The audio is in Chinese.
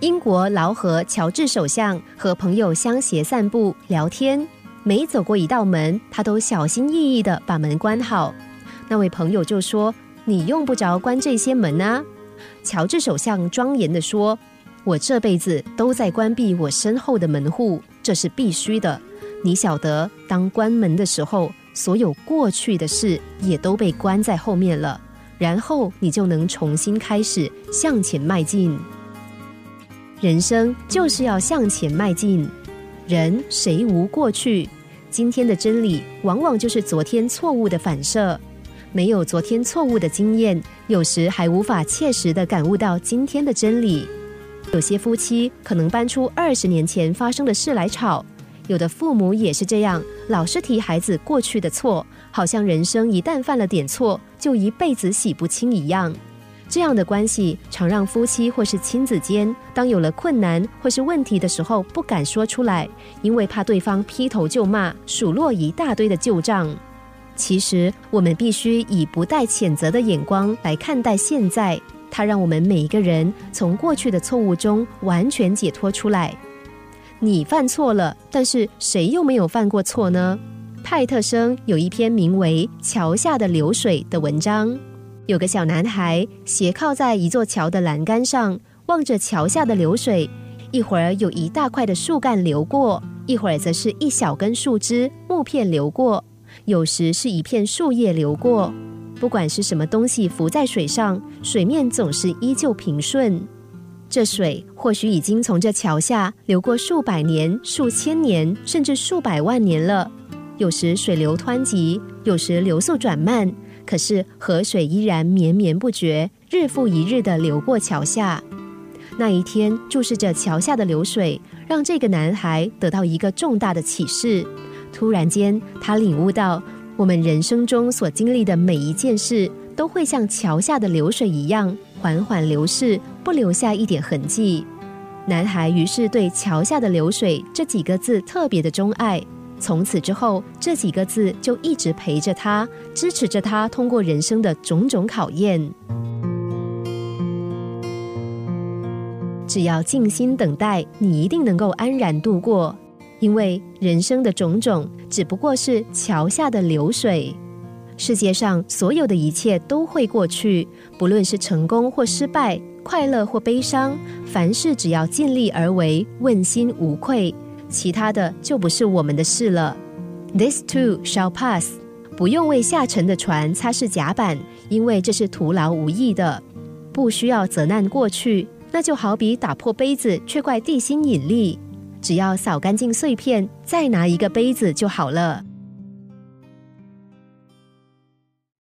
英国劳合乔治首相和朋友相携散步聊天，每走过一道门，他都小心翼翼地把门关好。那位朋友就说：“你用不着关这些门啊。”乔治首相庄严地说：“我这辈子都在关闭我身后的门户，这是必须的。你晓得，当关门的时候，所有过去的事也都被关在后面了，然后你就能重新开始向前迈进。”人生就是要向前迈进，人谁无过去？今天的真理往往就是昨天错误的反射。没有昨天错误的经验，有时还无法切实的感悟到今天的真理。有些夫妻可能搬出二十年前发生的事来吵，有的父母也是这样，老是提孩子过去的错，好像人生一旦犯了点错，就一辈子洗不清一样。这样的关系常让夫妻或是亲子间，当有了困难或是问题的时候，不敢说出来，因为怕对方劈头就骂，数落一大堆的旧账。其实，我们必须以不带谴责的眼光来看待现在，它让我们每一个人从过去的错误中完全解脱出来。你犯错了，但是谁又没有犯过错呢？派特生有一篇名为《桥下的流水》的文章。有个小男孩斜靠在一座桥的栏杆上，望着桥下的流水。一会儿有一大块的树干流过，一会儿则是一小根树枝、木片流过，有时是一片树叶流过。不管是什么东西浮在水上，水面总是依旧平顺。这水或许已经从这桥下流过数百年、数千年，甚至数百万年了。有时水流湍急，有时流速转慢。可是河水依然绵绵不绝，日复一日的流过桥下。那一天，注视着桥下的流水，让这个男孩得到一个重大的启示。突然间，他领悟到，我们人生中所经历的每一件事，都会像桥下的流水一样，缓缓流逝，不留下一点痕迹。男孩于是对“桥下的流水”这几个字特别的钟爱。从此之后，这几个字就一直陪着他，支持着他通过人生的种种考验。只要静心等待，你一定能够安然度过。因为人生的种种只不过是桥下的流水。世界上所有的一切都会过去，不论是成功或失败，快乐或悲伤，凡事只要尽力而为，问心无愧。其他的就不是我们的事了。This too shall pass，不用为下沉的船擦拭甲板，因为这是徒劳无益的。不需要责难过去，那就好比打破杯子却怪地心引力。只要扫干净碎片，再拿一个杯子就好了。